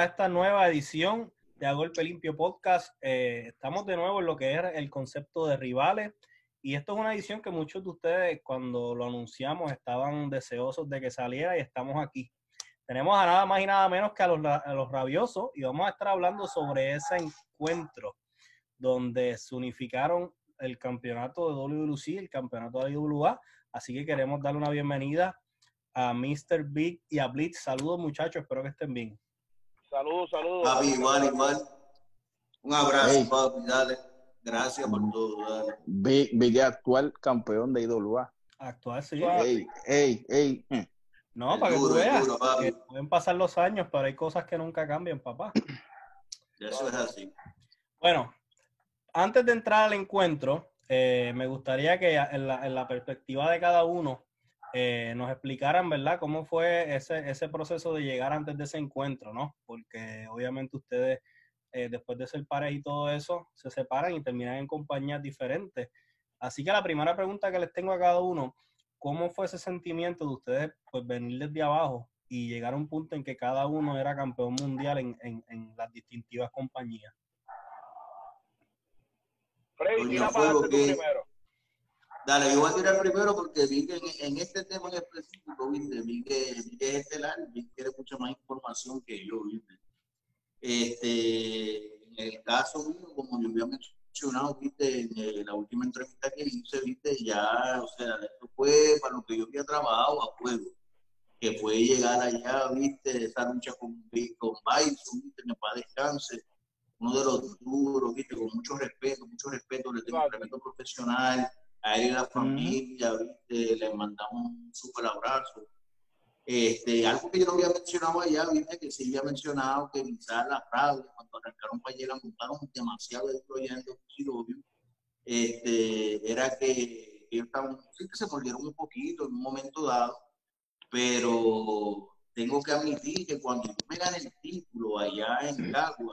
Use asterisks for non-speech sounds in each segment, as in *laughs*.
a esta nueva edición de A Golpe Limpio Podcast. Eh, estamos de nuevo en lo que era el concepto de rivales. Y esto es una edición que muchos de ustedes, cuando lo anunciamos, estaban deseosos de que saliera y estamos aquí. Tenemos a nada más y nada menos que a los, a los rabiosos y vamos a estar hablando sobre ese encuentro donde se unificaron el campeonato de WLC, el campeonato de IWA. Así que queremos darle una bienvenida a Mr. Big y a Blitz. Saludos muchachos, espero que estén bien. Saludos, saludos. Papi, igual, igual. Un abrazo, hey. papi, dale. Gracias por todo, dale. Big, Big actual campeón de IWA. Actual, sí. Ey, ey, ey. No, para que tú veas que pueden pasar los años, pero hay cosas que nunca cambian, papá. Eso es así. Bueno, antes de entrar al encuentro, eh, me gustaría que en la, en la, perspectiva de cada uno eh, nos explicaran, ¿verdad?, cómo fue ese, ese proceso de llegar antes de ese encuentro, ¿no? Porque obviamente ustedes, eh, después de ser pares y todo eso, se separan y terminan en compañías diferentes. Así que la primera pregunta que les tengo a cada uno, ¿cómo fue ese sentimiento de ustedes, pues, venir desde abajo y llegar a un punto en que cada uno era campeón mundial en, en, en las distintivas compañías? Freddy, tú primero. Dale, yo voy a tirar primero porque vi que en, en este tema en específico, viste, vi que, vi que es estelar, vi que quiere mucha más información que yo, viste. Este, en el caso mío, como yo había mencionado, viste, en la última entrevista que hice, viste, ya, o sea, esto fue para lo que yo había trabajado a fuego, que fue llegar allá, viste, esa lucha con, con Bison, viste, que para descanse, uno de los duros, viste, con mucho respeto, mucho respeto, le tengo un respeto profesional, a él y la familia, ¿viste? le mandamos un súper abrazo. Este, algo que yo no había mencionado allá, viste, que sí había mencionado que quizás la radio, cuando arrancaron para llegar, montaron demasiado de proyectos, obvio, este, era que ellos estaban, sí que se volvieron un poquito en un momento dado, pero tengo que admitir que cuando yo me gané el título allá en Cagua,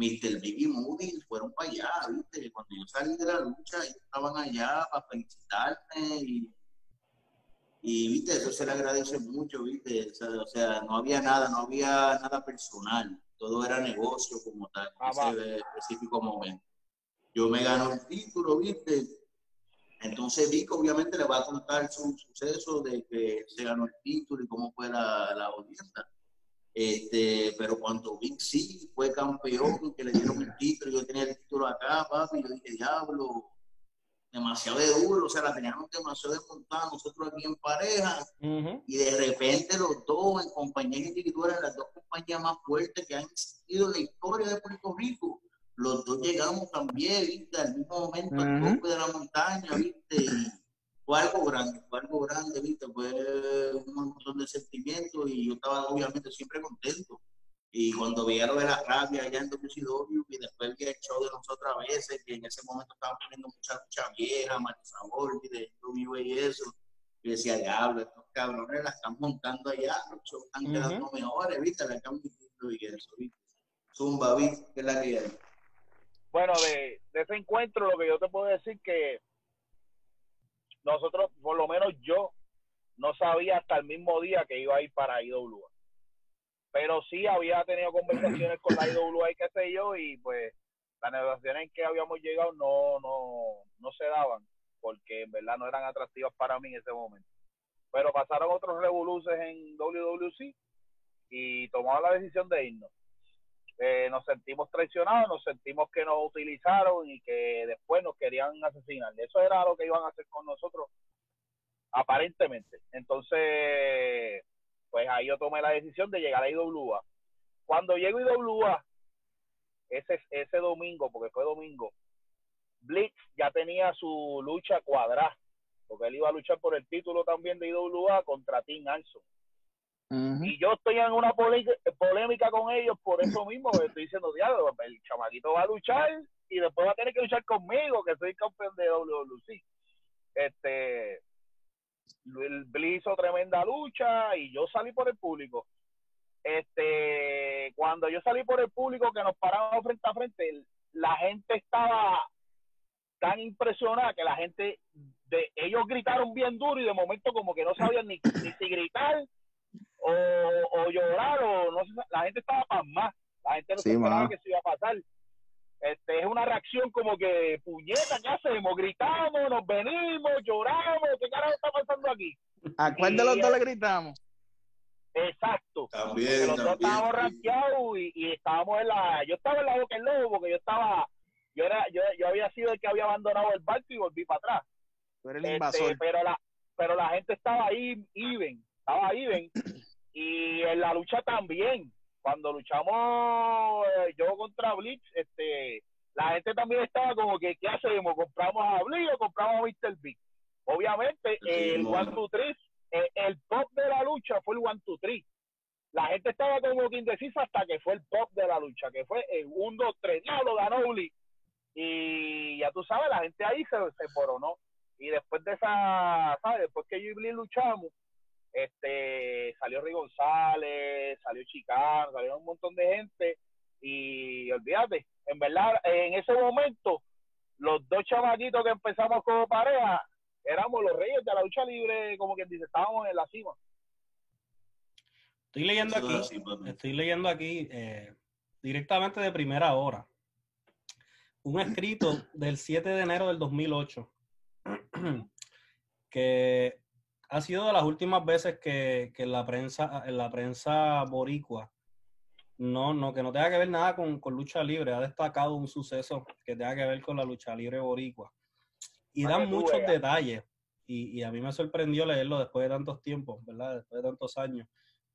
Mr. Big y Moody fueron para allá, ¿viste? Cuando yo salí de la lucha, ellos estaban allá para felicitarme y, y, ¿viste? Eso se le agradece mucho, ¿viste? O sea, o sea, no había nada, no había nada personal, todo era negocio como tal, en ese específico momento. Yo me gano el título, ¿viste? Entonces Vico obviamente le va a contar su suceso de que se ganó el título y cómo fue la, la audiencia. Este, pero cuando Vic sí fue campeón, que le dieron el título, yo tenía el título acá, papi, yo dije, diablo, demasiado de duro, o sea, la teníamos demasiado desmontada nosotros aquí en pareja, uh -huh. y de repente los dos en compañías individuales, las dos compañías más fuertes que han existido en la historia de Puerto Rico, los dos llegamos también, viste, al mismo momento, uh -huh. al tope de la montaña, viste, y fue algo grande, fue algo grande, viste, fue un montón de sentimientos y yo estaba obviamente siempre contento. Y cuando veía lo de la rabia allá en WCW y después vi el show de nosotros a veces, que en ese momento estaban poniendo mucha lucha vieja, mal sabor, de WWE y eso, y decía, diablo, estos cabrones la están montando allá, los están uh -huh. quedando mejores, viste, la están viendo y eso, viste. Zumba, viste, que es la que hay. Bueno, de, de ese encuentro lo que yo te puedo decir que nosotros, por lo menos yo, no sabía hasta el mismo día que iba a ir para IWA. Pero sí había tenido conversaciones con la IWA y qué sé yo, y pues las negociaciones en que habíamos llegado no, no, no se daban, porque en verdad no eran atractivas para mí en ese momento. Pero pasaron otros revoluces en WWC y tomamos la decisión de irnos. Eh, nos sentimos traicionados, nos sentimos que nos utilizaron y que después nos querían asesinar. Eso era lo que iban a hacer con nosotros, aparentemente. Entonces, pues ahí yo tomé la decisión de llegar a IWA. Cuando llego a IWA, ese, ese domingo, porque fue domingo, Blitz ya tenía su lucha cuadrada, porque él iba a luchar por el título también de IWA contra Tim Alson. Y yo estoy en una polémica con ellos por eso mismo, estoy diciendo, diablo, el chamaquito va a luchar y después va a tener que luchar conmigo, que soy campeón de WWC. Este, el hizo tremenda lucha y yo salí por el público. Este, cuando yo salí por el público que nos paramos frente a frente, la gente estaba tan impresionada que la gente de ellos gritaron bien duro y de momento como que no sabían ni, ni si gritar o, o llorar o no sé, la gente estaba pasmada, la gente no Sí, se esperaba mano. que eso iba a pasar. Este, es una reacción como que, puñeta, ¿qué hacemos? Gritamos, nos venimos, lloramos, ¿qué carajo está pasando aquí? ¿A cuál de los dos le gritamos? Exacto. También, los dos también. estábamos rankeados y, y estábamos en la, yo estaba en la boca del lobo porque yo estaba, yo era, yo, yo había sido el que había abandonado el barco y volví para atrás. Tú eres el Este, invasor. pero la pero la gente estaba ahí even estaba even y en la lucha también cuando luchamos eh, yo contra Blitz este la gente también estaba como que qué hacemos compramos a Blitz o compramos a Mr. Big obviamente Sí, el no. one two three eh, el top de la lucha fue el one two three la gente estaba como que indecisa hasta que fue el top de la lucha que fue el 1 2 3 diablo ganó Blitz y ya tú sabes la gente ahí se, se coronó y después de esa, ¿sabes? Después que yo y Blin luchamos, este, salió Rick González, salió Chicano, salieron un montón de gente y olvídate, en verdad, en ese momento, los dos chamaquitos que empezamos como pareja, éramos los reyes de la lucha libre, como quien dice, estábamos en la cima. Estoy leyendo aquí, estoy leyendo aquí eh, directamente de primera hora. Un escrito del 7 de enero del 2008 *clears throat* que ha sido de las últimas veces que, que en la prensa, en la prensa boricua, no, no, que no tenga que ver nada con, con lucha libre, ha destacado un suceso que tenga que ver con la lucha libre boricua. Y Para dan muchos veas. detalles. Y, y a mí me sorprendió leerlo después de tantos tiempos, ¿verdad? Después de tantos años.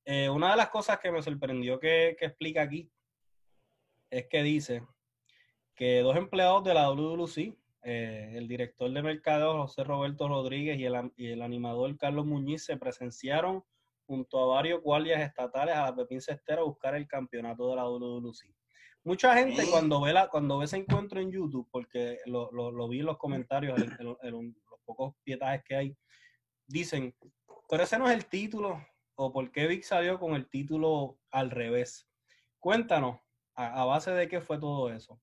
Eh, una de las cosas que me sorprendió que, que explica aquí es que dice que dos empleados de la WWC, eh, el director de mercado José Roberto Rodríguez y el, y el animador Carlos Muñiz se presenciaron junto a varios guardias estatales a la Pepín Cestera a buscar el campeonato de la WWC. Mucha gente Sí. cuando ve la, cuando ve ese encuentro en YouTube, porque lo, lo- lo vi en los comentarios, en, en- en los pocos pietajes que hay, dicen, pero ese no es el título, o por qué Vic salió con el título al revés. Cuéntanos, a, a base de qué fue todo eso.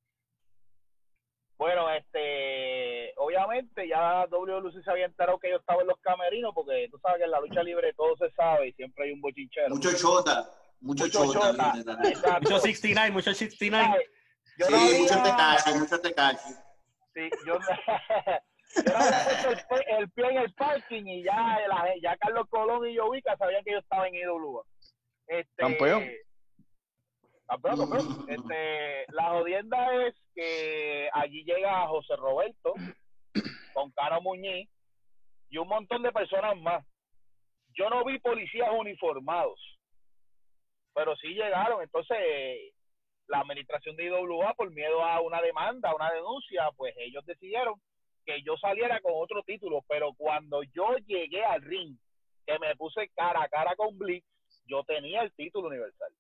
Bueno, este, obviamente ya WLC se había enterado que yo estaba en los camerinos, porque tú sabes que en la lucha libre todo se sabe y siempre hay un bochinchero. Mucho chota, mucho, Mucho chota. Mucho 69, mucho 69. Ay, Yo Sí, no había- mucho tecachi, mucho tecachi. Sí, yo, no- *laughs* yo no había puesto el, pie- el pie en el parking y ya, la- ya Carlos Colón y Jovica sabían que yo estaba en IWA. Este, Campeón. Campeón, campeón. Este, la jodienda es que allí llega José Roberto con Caro Muñiz y un montón de personas más. Yo no vi policías uniformados, pero sí llegaron. Entonces, la administración de IWA, por miedo a una demanda, a una denuncia, pues ellos decidieron que yo saliera con otro título. Pero cuando yo llegué al ring, que me puse cara a cara con Blitz, yo tenía el título universal.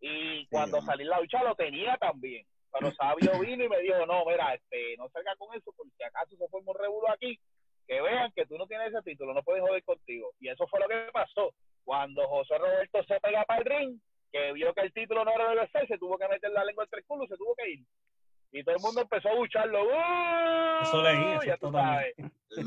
Y cuando ¿no? salí en la lucha lo tenía también. Pero Sabio vino y me dijo, no, mira, este, no salga con eso, porque si acaso se forma un revuelo aquí, que vean que tú no tienes ese título, no pueden joder contigo. Y eso fue lo que pasó. Cuando José Roberto se pega para el ring, que vio que el título no era universal, se tuvo que meter la lengua entre el culo, se tuvo que ir. Y todo el mundo empezó a bucharlo. ¡Uh! Eso leí, eso ya tú sabes. Este-.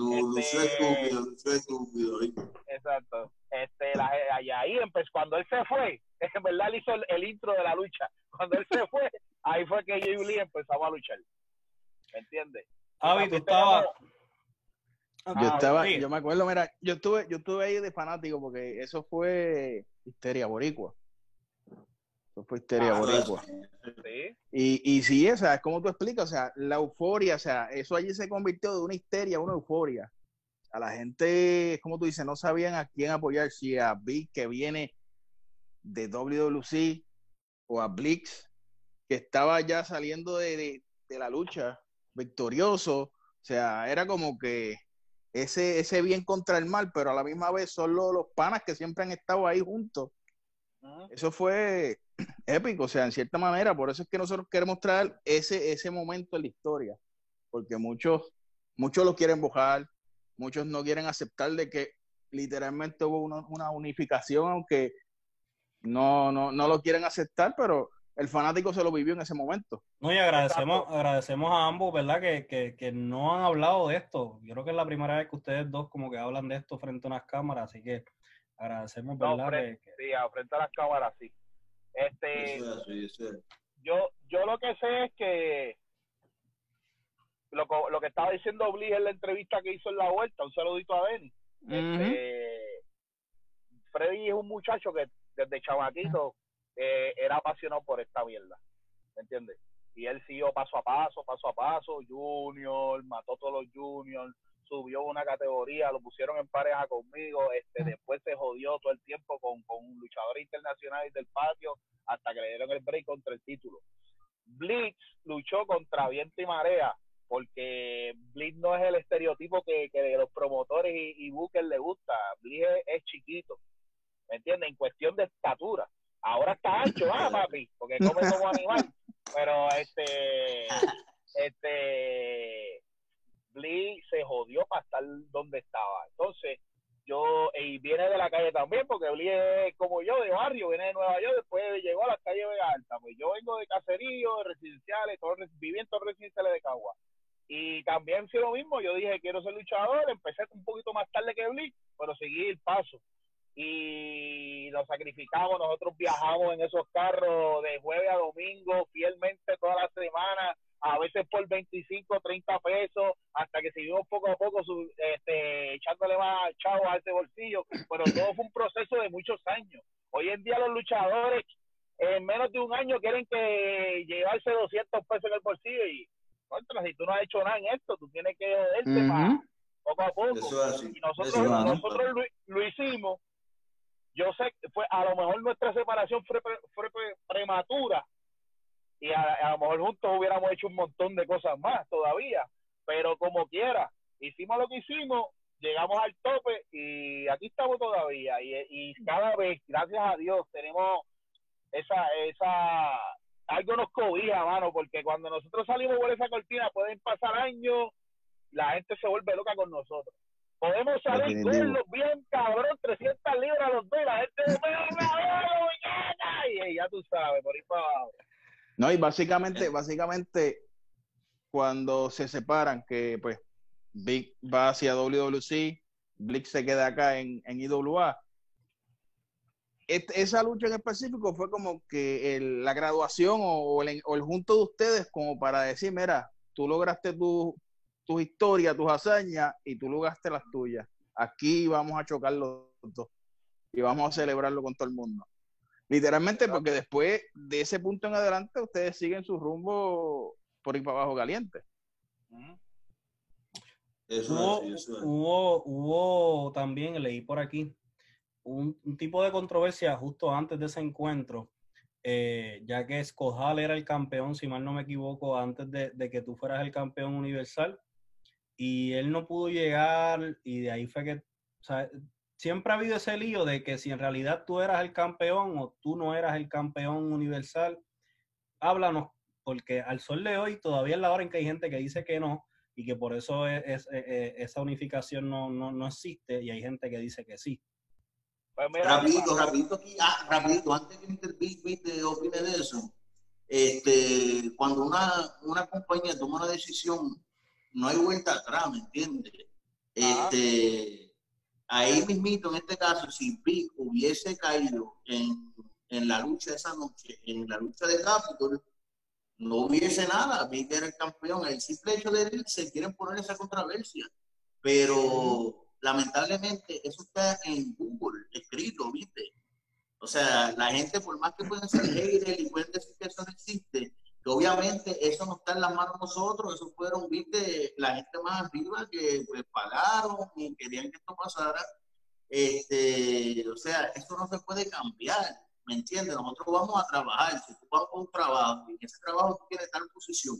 Exacto. Este, la, y ahí empezó, cuando él se fue, *laughs* en verdad él hizo el, el intro de la lucha. Cuando él se fue, ahí fue que yo y Lee empezamos a luchar. ¿Me entiendes? Tú estabas... Yo Ah, estaba, sí. yo me acuerdo, mira, yo estuve, yo estuve ahí de fanático porque eso fue histeria boricua. Eso fue histeria Ah, boricua. Sí. Y, y sí, o sea, es como tú explicas, o sea, la euforia, o sea, eso allí se convirtió de una histeria a una euforia. A la gente, como tú dices, no sabían a quién apoyar, si a Big que viene de WWC o a Blix, que estaba ya saliendo de, de- de la lucha victorioso. O sea, era como que ese, ese bien contra el mal, pero a la misma vez son los, los panas que siempre han estado ahí juntos. Eso fue épico, o sea, en cierta manera, por eso es que nosotros queremos traer ese, ese momento en la historia, porque muchos, muchos lo quieren bojar, muchos no quieren aceptar de que literalmente hubo una, una unificación, aunque no, no, no lo quieren aceptar, pero el fanático se lo vivió en ese momento. No, y agradecemos, agradecemos a ambos, ¿verdad? Que, que, que no han hablado de esto. Yo creo que es la primera vez que ustedes dos como que hablan de esto frente a unas cámaras, así que agradecemos, No, ¿verdad? Fred, que- Sí, a frente a las cámaras, sí. Este, Eso es así, eso es. yo, yo lo que sé es que lo, lo que estaba diciendo Bliss en la entrevista que hizo en la vuelta, un saludito a Benny. Este, Freddy es un muchacho que desde chamaquito eh, era apasionado por esta mierda, ¿me entiendes? Y él siguió paso a paso, paso a paso, junior, mató todos los juniors, subió una categoría, lo pusieron en pareja conmigo, este, después se jodió todo el tiempo con, con luchadores internacionales del patio hasta que le dieron el break contra el título. Blitz luchó contra viento y marea porque Blitz no es el estereotipo que, que los promotores y, y bookers le gusta. Blitz es, es chiquito, ¿me entiendes? En cuestión de estatura. Ahora está ancho, ah, papi, porque come como *laughs* animal. Pero este, este, Blitz se jodió para estar donde estaba. Entonces, yo, y viene de la calle también, porque Blitz es como yo, de barrio, viene de Nueva York, después llegó a la calle Vega Alta. Pues yo vengo de caserío, de residenciales, todo, viví en residenciales de Cagua. Y también fue lo mismo, yo dije, quiero ser luchador, empecé un poquito más tarde que Blitz, pero seguí el paso. Y nos sacrificamos, nosotros viajamos en esos carros de jueves a domingo, fielmente toda la semana, a veces por 25, 30 pesos, hasta que seguimos poco a poco su- este, echándole más chavos a ese bolsillo, pero todo fue un proceso de muchos años. Hoy en día los luchadores en menos de un año quieren que llevarse 200 pesos en el bolsillo y contra, si tú no has hecho nada en esto, tú tienes que joderte pa- poco a poco. Eso es así. Y nosotros, Eso es así. nosotros lo, lo hicimos. Yo sé que fue, a lo mejor nuestra separación fue, fue pre- prematura y a, a lo mejor juntos hubiéramos hecho un montón de cosas más todavía, pero como quiera, hicimos lo que hicimos, llegamos al tope y aquí estamos todavía y, y cada vez, gracias a Dios, tenemos esa, esa, algo nos cobija, mano, porque cuando nosotros salimos por esa cortina pueden pasar años, la gente se vuelve loca con nosotros. Podemos salir Definitivo. gordos, bien cabrón, 300 libras los dos, y la gente me y ya tú sabes, por ahí para abajo. No, y básicamente, básicamente, cuando se separan, que pues Big va hacia WWC, Blick se queda acá en, en IWA. Et- esa lucha en específico fue como que el- la graduación o, o el, o el junto de ustedes como para decir, mira, tú lograste tu, tus historias, tus hazañas y tú lograste las tuyas. Aquí vamos a chocar los dos y vamos a celebrarlo con todo el mundo. Literalmente, porque después de ese punto en adelante, ustedes siguen su rumbo por ir para abajo caliente. Eso Hubo, es así, eso es. hubo, hubo también, leí por aquí, un, un tipo de controversia justo antes de ese encuentro, eh, ya que Escojal era el campeón, si mal no me equivoco, antes de, de que tú fueras el campeón universal, y él no pudo llegar, y de ahí fue que, o sea, siempre ha habido ese lío de que si en realidad tú eras el campeón o tú no eras el campeón universal, háblanos, porque al sol de hoy todavía es la hora en que hay gente que dice que no, y que por eso es, es- eh, eh, esa unificación no, no, no existe y hay gente que dice que sí. Pues mira, Rapidito, rapidito aquí, ah, rapidito, antes que Mr. Big Big te opine de eso, este, cuando una, una compañía toma una decisión, no hay vuelta atrás, ¿me entiendes? Ajá. Este, ahí mismito, en este caso, si hubiese caído en, en la lucha esa noche, en la lucha de Capitol, no hubiese nada, Big era el campeón, el simple hecho de Big se quieren poner esa controversia, pero lamentablemente eso está en Google escrito, ¿viste? O sea, la gente, por más que pueden ser haters y pueden decir que eso no existe, que obviamente eso no está en las manos de nosotros, eso fueron, viste, la gente más arriba que pues, pagaron y querían que esto pasara. Este, o sea, esto no se puede cambiar, ¿me entiendes? Nosotros vamos a trabajar, si tú vas por un trabajo y en ese trabajo tú tienes tal posición,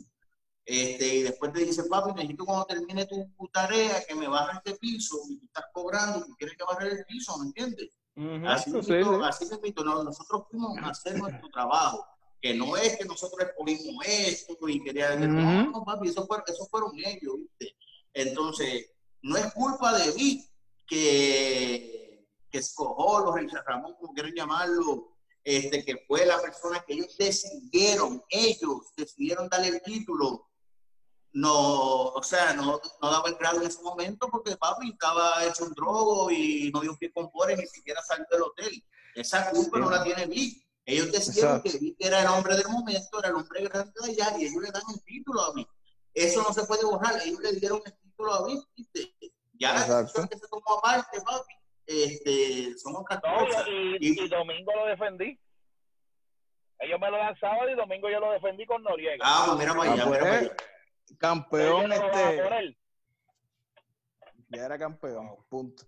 este, y después te dice, papi, necesito cuando termine tu, tu tarea que me bajes este piso y tú estás cobrando y tú quieres que baje el piso, ¿me entiendes? Ujú. Así Sí, sí. así no, nosotros fuimos a hacer nuestro trabajo, que no es que nosotros exponimos esto y quería no, Ujú. no, papi, eso fueron, eso fueron ellos, ¿viste? Entonces, no es culpa de mí que, que escogió los Ramón, como quieran llamarlo, este, que fue la persona que ellos decidieron, ellos decidieron darle el título. no, o sea, no, no daba el grado en ese momento porque papi estaba hecho un drogo y no dio pie con ni siquiera salió del hotel. Esa culpa no la tiene Vic. Ellos decían que Vic era el hombre del momento, era el hombre grande de allá, y ellos le dan el título a Vic. Eso no se puede borrar, ellos le dieron el título a Vic. Ya la decisión que se tomó aparte, papi, este, son otras cosas. Y, y, Domingo lo defendí. Ellos me lo dan sábado y domingo yo lo defendí con Noriega. Ah, mira para allá, Ah, mira pues, para allá. Campeón no este. Ya era campeón. Punto.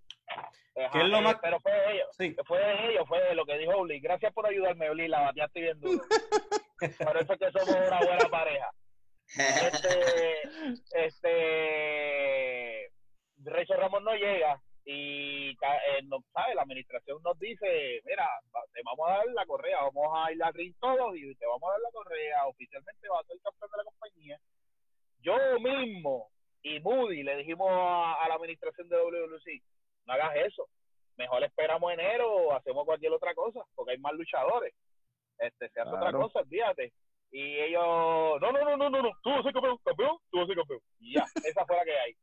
Ajá, ¿Qué es lo eh, más- Pero fue de ellos. Sí. Fue de ellos, fue de lo que dijo Uli. Gracias por ayudarme, Uli. La bateaste bien duro. Por eso es que somos una buena pareja. Este, este, Recho Ramos no llega y, eh, no, ¿sabe? La administración nos dice, mira, te vamos a dar la correa, vamos a ir a ring todos y te vamos a dar la correa, oficialmente va a ser campeón de la compañía. Yo mismo y Moody le dijimos a, a la administración de WWC, no hagas eso, mejor esperamos enero o hacemos cualquier otra cosa, porque hay más luchadores. Este, se hace otra cosa, fíjate. Y ellos, no, no, no, no, no, no, tú vas a ser campeón, campeón, tú vas a ser campeón. Y ya, *laughs* esa fue la que hay.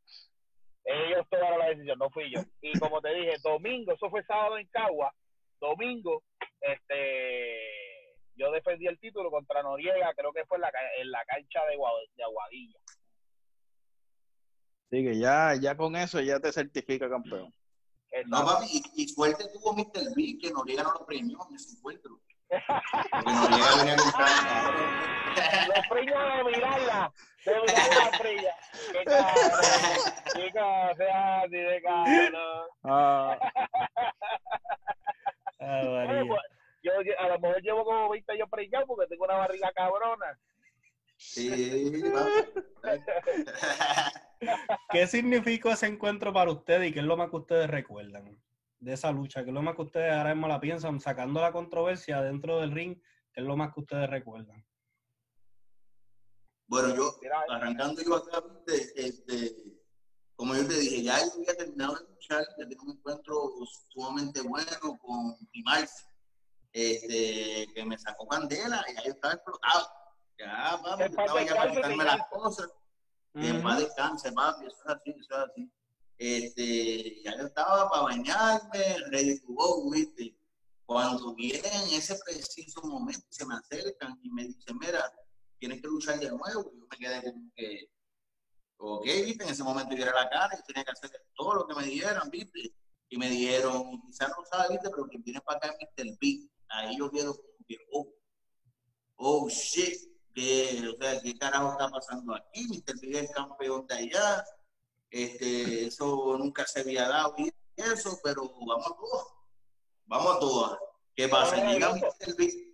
Ellos tomaron la decisión, no fui yo. Y como te dije, domingo, eso fue sábado en Cagua, domingo, este, yo defendí el título contra Noriega, creo que fue en la, en la cancha de, de Aguadilla. Así que ya, ya con eso ya te certifica campeón. No, papi, y, y suerte tuvo Mr. B que Noriega no lo premió en ese encuentro. *laughs* Porque Noriega venía con. Los premios de mirarla, de mirar la *laughs* frilla. Qué cabrón, qué sea así de cabrón. Ah, María. pues, yo a lo mejor llevo como 20 años preñado porque tengo una barriga cabrona. Sí. *laughs* ¿Qué significó ese encuentro para ustedes y qué es lo más que ustedes recuerdan de esa lucha? ¿Qué es lo más que ustedes ahora mismo la piensan, sacando la controversia dentro del ring? ¿Qué es lo más que ustedes recuerdan? Bueno, yo, Mira, arrancando yo acá, este, como yo te dije, ya yo había terminado de luchar, ya tenía un encuentro sumamente bueno con Primarse, este, que me sacó candela y ahí estaba explotado. Ya, paz estaba ya para quitarme las cosas. Y en paz descanse, papi, eso es así, eso es así. Este, ya yo estaba para bañarme, ready to go, viste. Cuando vienen en ese preciso momento, se me acercan y me dicen, mira, tienes que luchar de nuevo. Yo me quedé como que, ok, viste, en ese momento yo era la cara y tenía que hacer todo lo que me dieran, viste. Y me dijeron, quizás no sabes, viste, pero quien viene para acá es Mr. Big. Ahí yo quedo como que, oh, oh shit, que, o sea, ¿qué carajo está pasando aquí? Mr. Big es el campeón de allá. Este, eso nunca se había dado y eso, pero vamos a todas. Vamos a todas. ¿Qué pasa? Llega. Mr. Big.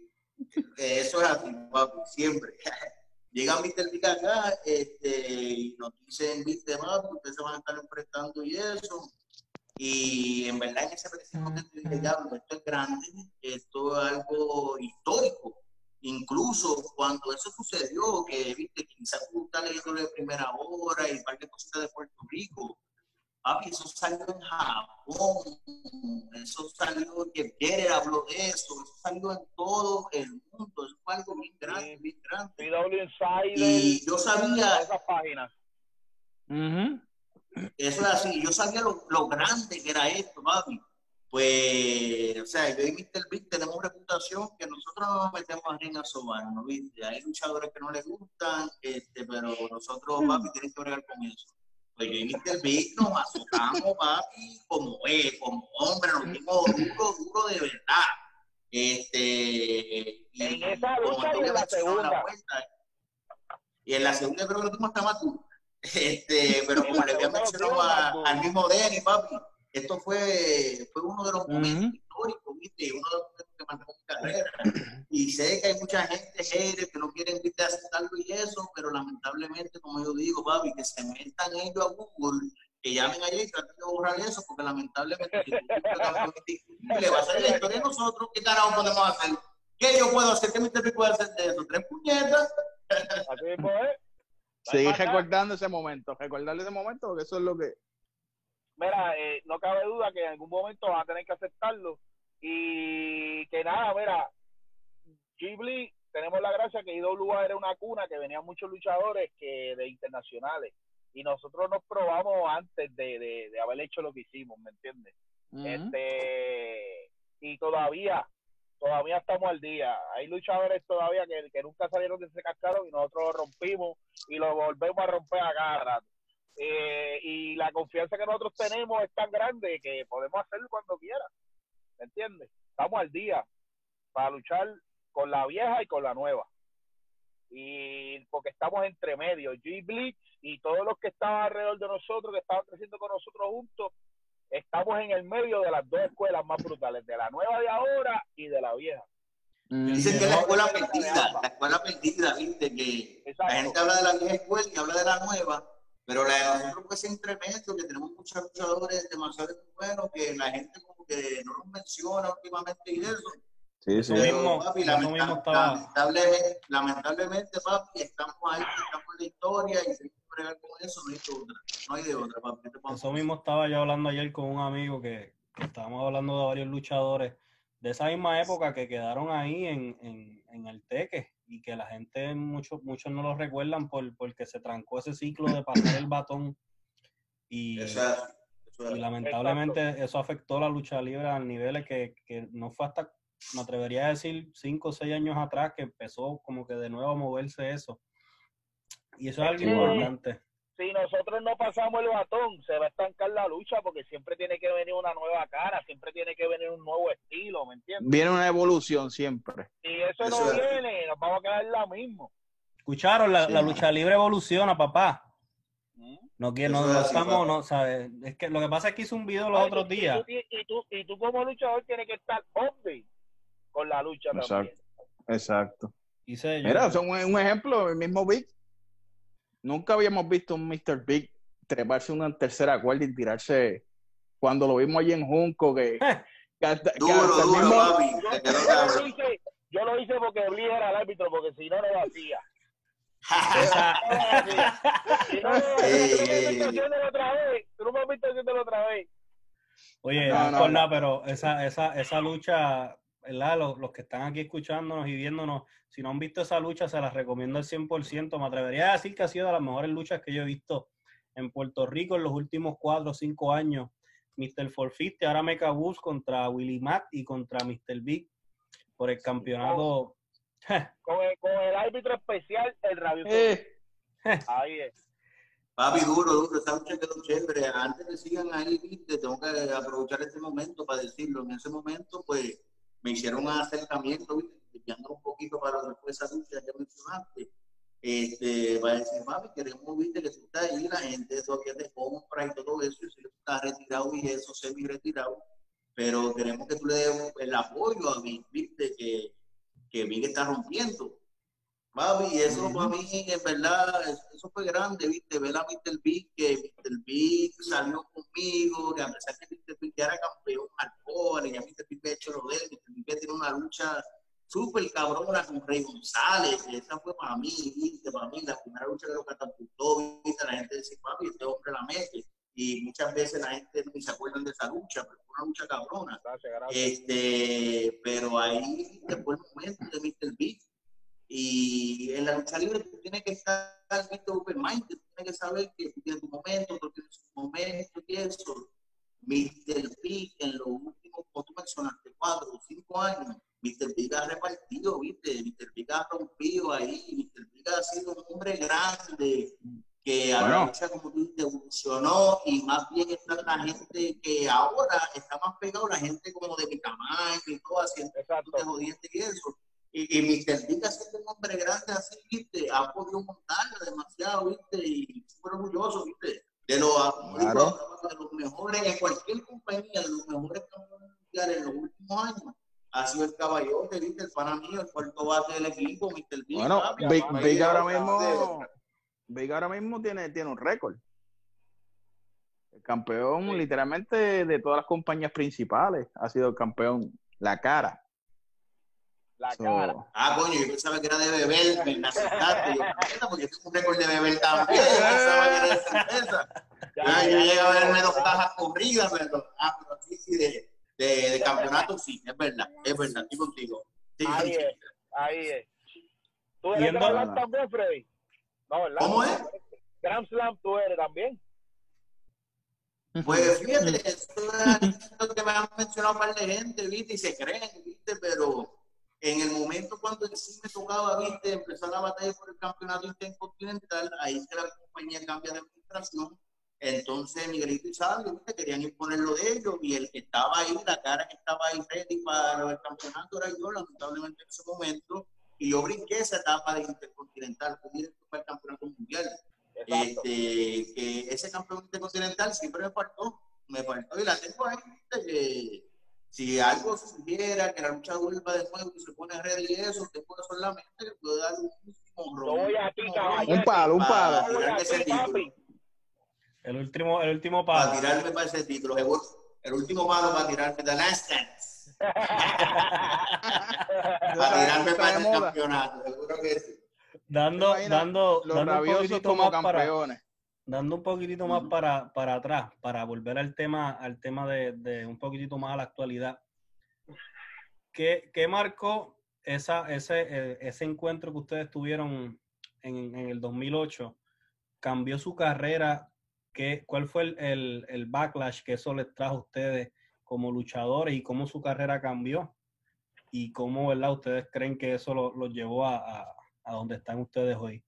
Eso es así, papi, siempre. *laughs* Llega Mr. Big acá este, y nos dicen, viste, papi, ustedes se van a estar enfrentando y eso. Y en verdad en ese preciso momento dije, diablo, esto es grande, esto es algo histórico. Incluso cuando eso sucedió, que viste, quizás tú estás leyendo de primera hora y un par de cositas de Puerto Rico, papi, eso salió en Japón, eso salió, que Pierre habló de eso, eso salió en todo el mundo, eso fue algo bien grande, bien grande. PW Y yo sabía, esas páginas. ujú. Eso es así, yo sabía lo, lo grande que era esto, papi. Pues, o sea, yo y Mr. Big tenemos reputación que nosotros no nos metemos a ring a sobarnos, ¿viste? Hay luchadores que no les gustan, este, pero nosotros, papi, tienen que bregar con eso. Pues yo y Mr. Big nos azotamos, papi, como es, como hombre, nos dimos duro, duro de verdad. Este, y En esa lucha y en la segunda. vuelta, y en la segunda creo que lo tuvimos hasta más duro. *laughs* Este, pero como le había mencionado al mismo Denny, papi, esto fue, fue uno de los momentos históricos, ¿viste? Uno de los momentos que marcó mi carrera. *clears throat* Y sé que hay mucha gente, haters, que no quieren ¿viste? aceptarlo y eso, pero lamentablemente, como yo digo, papi, que se metan ellos a Google, que llamen allá y traten de borrar eso, porque lamentablemente, indiscutible, va a ser la historia de nosotros, ¿qué carajo podemos hacer? ¿Qué yo puedo hacer? ¿Qué. P puede hacer de eso? ¿Tres puñetas? Así es. Seguir recordando ese momento, recordarle ese momento, porque eso es lo que. Mira, eh, no cabe duda que en algún momento van a tener que aceptarlo. Y que nada, mira, Ghibli tenemos la gracia que IWA era una cuna que venían muchos luchadores que de internacionales y nosotros nos probamos antes de, de, de haber hecho lo que hicimos, ¿me entiendes? Este y todavía todavía estamos al día. Hay luchadores todavía que, que nunca salieron de ese cascarón y nosotros lo rompimos y lo volvemos a romper a cada rato. Eh, y la confianza que nosotros tenemos es tan grande que podemos hacerlo cuando quiera. ¿Me entiendes? Estamos al día para luchar con la vieja y con la nueva. Y porque estamos entre medio, G Blitz y todos los que estaban alrededor de nosotros, que estaban creciendo con nosotros juntos, estamos en el medio de las dos escuelas más brutales, de la nueva de ahora y de la vieja. Ujú. Dicen que es la escuela perdida, la escuela perdida, viste, que la gente habla de la vieja escuela y habla de la nueva, pero la de nosotros pues es entre medio, que tenemos muchos luchadores demasiado buenos que la gente como que no los menciona últimamente y eso. Sí, sí. Pero, mismo- papi, eso lamenta- mismo estaba- lamentablemente, lamentablemente, papi, estamos ahí, estamos en la historia y que bregar con eso, no hay de otra, no hay de otra, papi. ¿qué te puedo Eso mismo estaba yo hablando ayer con un amigo que, que estábamos hablando de varios luchadores de esa misma época que quedaron ahí en, en, en el teque y que la gente, muchos muchos no lo recuerdan por, porque se trancó ese ciclo de pasar el batón y, Exacto, lamentablemente eso afectó la lucha libre a niveles que, que no fue hasta, me atrevería a decir, cinco o seis años atrás que empezó como que de nuevo a moverse eso. Y eso es algo Sí. importante. Si nosotros no pasamos el batón, se va a estancar la lucha porque siempre tiene que venir una nueva cara, siempre tiene que venir un nuevo estilo, ¿me entiendes? Viene una evolución siempre. Si eso, Eso no es. viene, nos vamos a quedar en la misma. Escucharon, la, Sí. la lucha libre evoluciona, papá. ¿Mm? No, que, no, no estamos, no, ¿sabes? Es que lo que pasa es que hice un video los Ay, otros y- días. Y, y, tú, y tú como luchador tienes que estar hombre con la lucha también. Exacto. Hice yo- Mira, son un, un ejemplo, el mismo Big. Nunca habíamos visto un Mr. Big treparse una tercera cuerda y tirarse cuando lo vimos allí en Junco, que, *laughs* que hasta, que Duro, hasta el duro, mismo- papi. Yo, lo hice, yo lo hice porque Bli era el árbitro, porque si no, no lo hacía. Oye, No, no, no, no. pero esa, esa, esa lucha, ¿verdad? Los, los que están aquí escuchándonos y viéndonos, si no han visto esa lucha, se las recomiendo al 100%. Me atrevería a decir que ha sido de las mejores luchas que yo he visto en Puerto Rico en los últimos cuatro o cinco años. Mr. Forfiste, ahora Mecha Bus contra Willy Matt y contra Mr. Big por el campeonato. *laughs* Con el, con el árbitro especial, el rabioso. Eh, Ahí es. Papi, duro, duro, esa lucha quedó chévere. Antes que sigan ahí, viste, tengo que aprovechar este momento para decirlo. En ese momento, pues, me hicieron un acercamiento, explicando un poquito para que fue esa lucha que mencionaste. Este, para decir, papi, queremos, viste, que tú estás ahí, la gente todavía te compra y todo eso, y si tú estás retirado y eso, semi-retirado. Pero queremos que tú le des el apoyo a mí, viste, que, que Miguel está rompiendo. Y eso para mí, en verdad, es- eso fue grande, ¿viste? Ver a Mr. Big, que Mr. Big salió conmigo, que a pesar que Mr. Big ya era campeón al pobre, ya Mr. Big había hecho lo de él, Mr. Big tiene una lucha súper cabrona con Rey González, que esa fue para mí, ¿viste? Para mí, la primera lucha que lo catapultó, ¿viste? La gente decía, papi, este hombre la mete. Y muchas veces la gente ni se acuerdan de esa lucha, pero fue una lucha cabrona. Gracias, gracias. Este, pero ahí después el momento de Mr. Big. Y en la lucha libre tú tienes que estar visto open mind, tú tienes que saber que tú tienes tu momento, tú tienes tu momento y eso. Mr. Big en los últimos, como tú mencionaste, cuatro o cinco años, Mr. Big ha repartido, viste, Mr. Big ha rompido ahí, Mr. Big ha sido un hombre grande que a la Bueno. lucha, como tú dices, evolucionó y más bien está la gente que ahora está más pegado, la gente como de mi tamaño y todo, haciendo de jodiente y eso. Y, y Mr. Big haciendo un hombre grande así, viste, ha podido montarla demasiado, viste, y súper orgulloso, viste, de los, Claro. de los mejores, en cualquier compañía, de los mejores campeones mundiales en los últimos años. Ha sido el caballote, viste, el pana mío, el cuarto bate del equipo, Mr. Big. bueno, Big, ahora mismo, Big ahora mismo tiene, tiene un récord. El campeón, Sí. literalmente, de todas las compañías principales, ha sido el campeón, la cara. La So, cara. Ah, coño, yo pensaba que era de beber, me asustaste. Yo, "Puta, porque tengo un récord de beber también. Yo pensaba que era de cerveza. *laughs* Ah, yo llegué a verme dos cajas corridas, pero, ah, pero sí, sí, de, de, de campeonato, sí, es verdad, es verdad, estoy contigo. Sí, Ahí sí, es, ahí es. ¿Tú eres Grand Slam también, Freddy? No, ¿verdad? ¿Cómo es? Grand Slam tú eres también. Pues fíjate, eso es lo que me han mencionado un par de gente, ¿viste? Y se creen, ¿viste? Pero en el momento cuando sí me tocaba, ¿viste? Empezar la batalla por el campeonato intercontinental, ahí es que la compañía cambia de administración. Entonces Miguelito y Sabio, ¿viste? Querían imponer lo de ellos y el que estaba ahí, la cara que estaba ahí ready para el campeonato era yo, lamentablemente en ese momento. Y yo brinqué esa etapa de intercontinental, directo para el campeonato mundial Exacto. este, que ese campeón intercontinental siempre me faltó, me faltó y la tengo ahí, ¿viste? que si algo sugiera que la lucha vuelva de nuevo y se pone ready y eso, tengo eso en la mente que puedo dar un voy a ti. Un palo, un palo. para tirarme ese título, El último, el último para paso. tirarme para ese título, el último palo para tirarme de Last Dance, *laughs* para tirarme para el campeonato, seguro que sí. Dando, dando, Los dando rabiosos como para, campeones. Dando un poquitito más para, para atrás, para volver al tema, al tema de, de un poquitito más a la actualidad. ¿Qué, qué marcó esa, ese, eh, ese encuentro que ustedes tuvieron en, en el 2008? ¿Cambió su carrera? ¿Qué, ¿Cuál fue el, el, el backlash que eso les trajo a ustedes como luchadores y cómo su carrera cambió? ¿Y cómo, verdad, ustedes creen que eso los lo llevó a, a, a donde están ustedes hoy?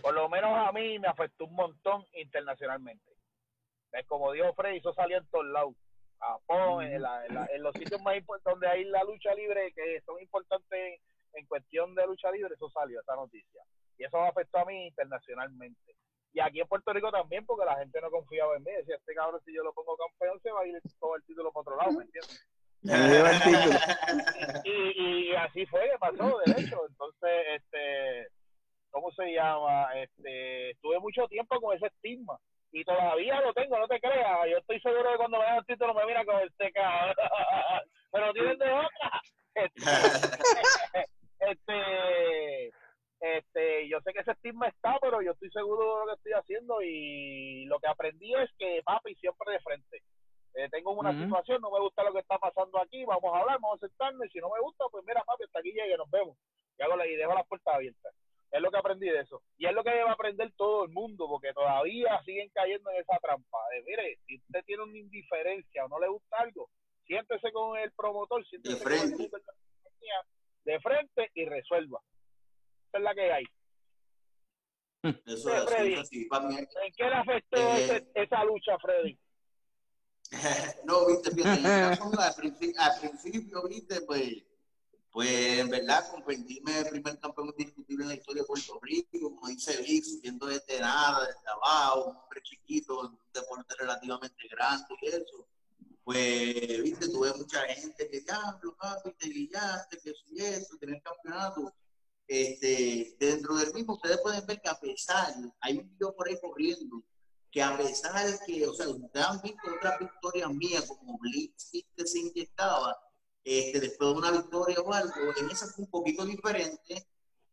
Por lo menos a mí me afectó un montón internacionalmente. Es como dijo Freddy, eso salió en todos lados. Japón, en, la- en la- en los sitios más importantes donde hay la lucha libre, que son importantes en cuestión de lucha libre, eso salió, esa noticia. Y eso me afectó a mí internacionalmente. Y aquí en Puerto Rico también, porque la gente no confiaba en mí. Decía, este cabrón, si yo lo pongo campeón, se va a ir todo el título para otro lado, ¿me entiendes? *laughs* Título. y, y así fue que pasó, de hecho. Entonces, este, ¿cómo se llama? Este, tuve mucho tiempo con ese estigma. Y todavía lo tengo, no te creas. Yo estoy seguro de cuando me dan el título me mira con este cabrón. *laughs* Pero tienen de otra. Este, *laughs* este, este, yo sé que ese estigma está, pero yo estoy seguro de lo que estoy haciendo y lo que aprendí es que papi siempre de frente. Eh, tengo una situación, no me gusta lo que está pasando aquí, vamos a hablar, vamos a sentarnos y si no me gusta, pues mira papi, hasta aquí llegue, nos vemos. Y, hago la, y dejo las puertas abiertas. Es lo que aprendí de eso. Y es lo que debe aprender todo el mundo, porque todavía siguen cayendo en esa trampa. De, mire, si usted tiene una indiferencia o no le gusta algo, siéntese con el promotor, siéntese De con el frente. de frente y resuelva. Esa es la que hay. Eso es así, eso sí, para mí. ¿En qué le afectó Eh, ese- esa lucha, Freddy? *laughs* no, viste, fíjate, en el caso mío, al, principio, al principio, viste, pues, pues en verdad convertirme en el primer campeón indiscutible en la historia de Puerto Rico, como dice Vic, subiendo desde nada, desde abajo, un hombre chiquito, un deporte relativamente grande y eso. Pues, viste, tuve mucha gente que, diablo, papi, te guillaste, que si eso, el campeonato. Este, dentro del mismo, ustedes pueden ver que a pesar, hay un video por ahí corriendo, que a pesar de que, o sea, ustedes han visto otras victorias mías, como Blitz que se inyectaba, este, después de una victoria o algo, en esa fue un poquito diferente,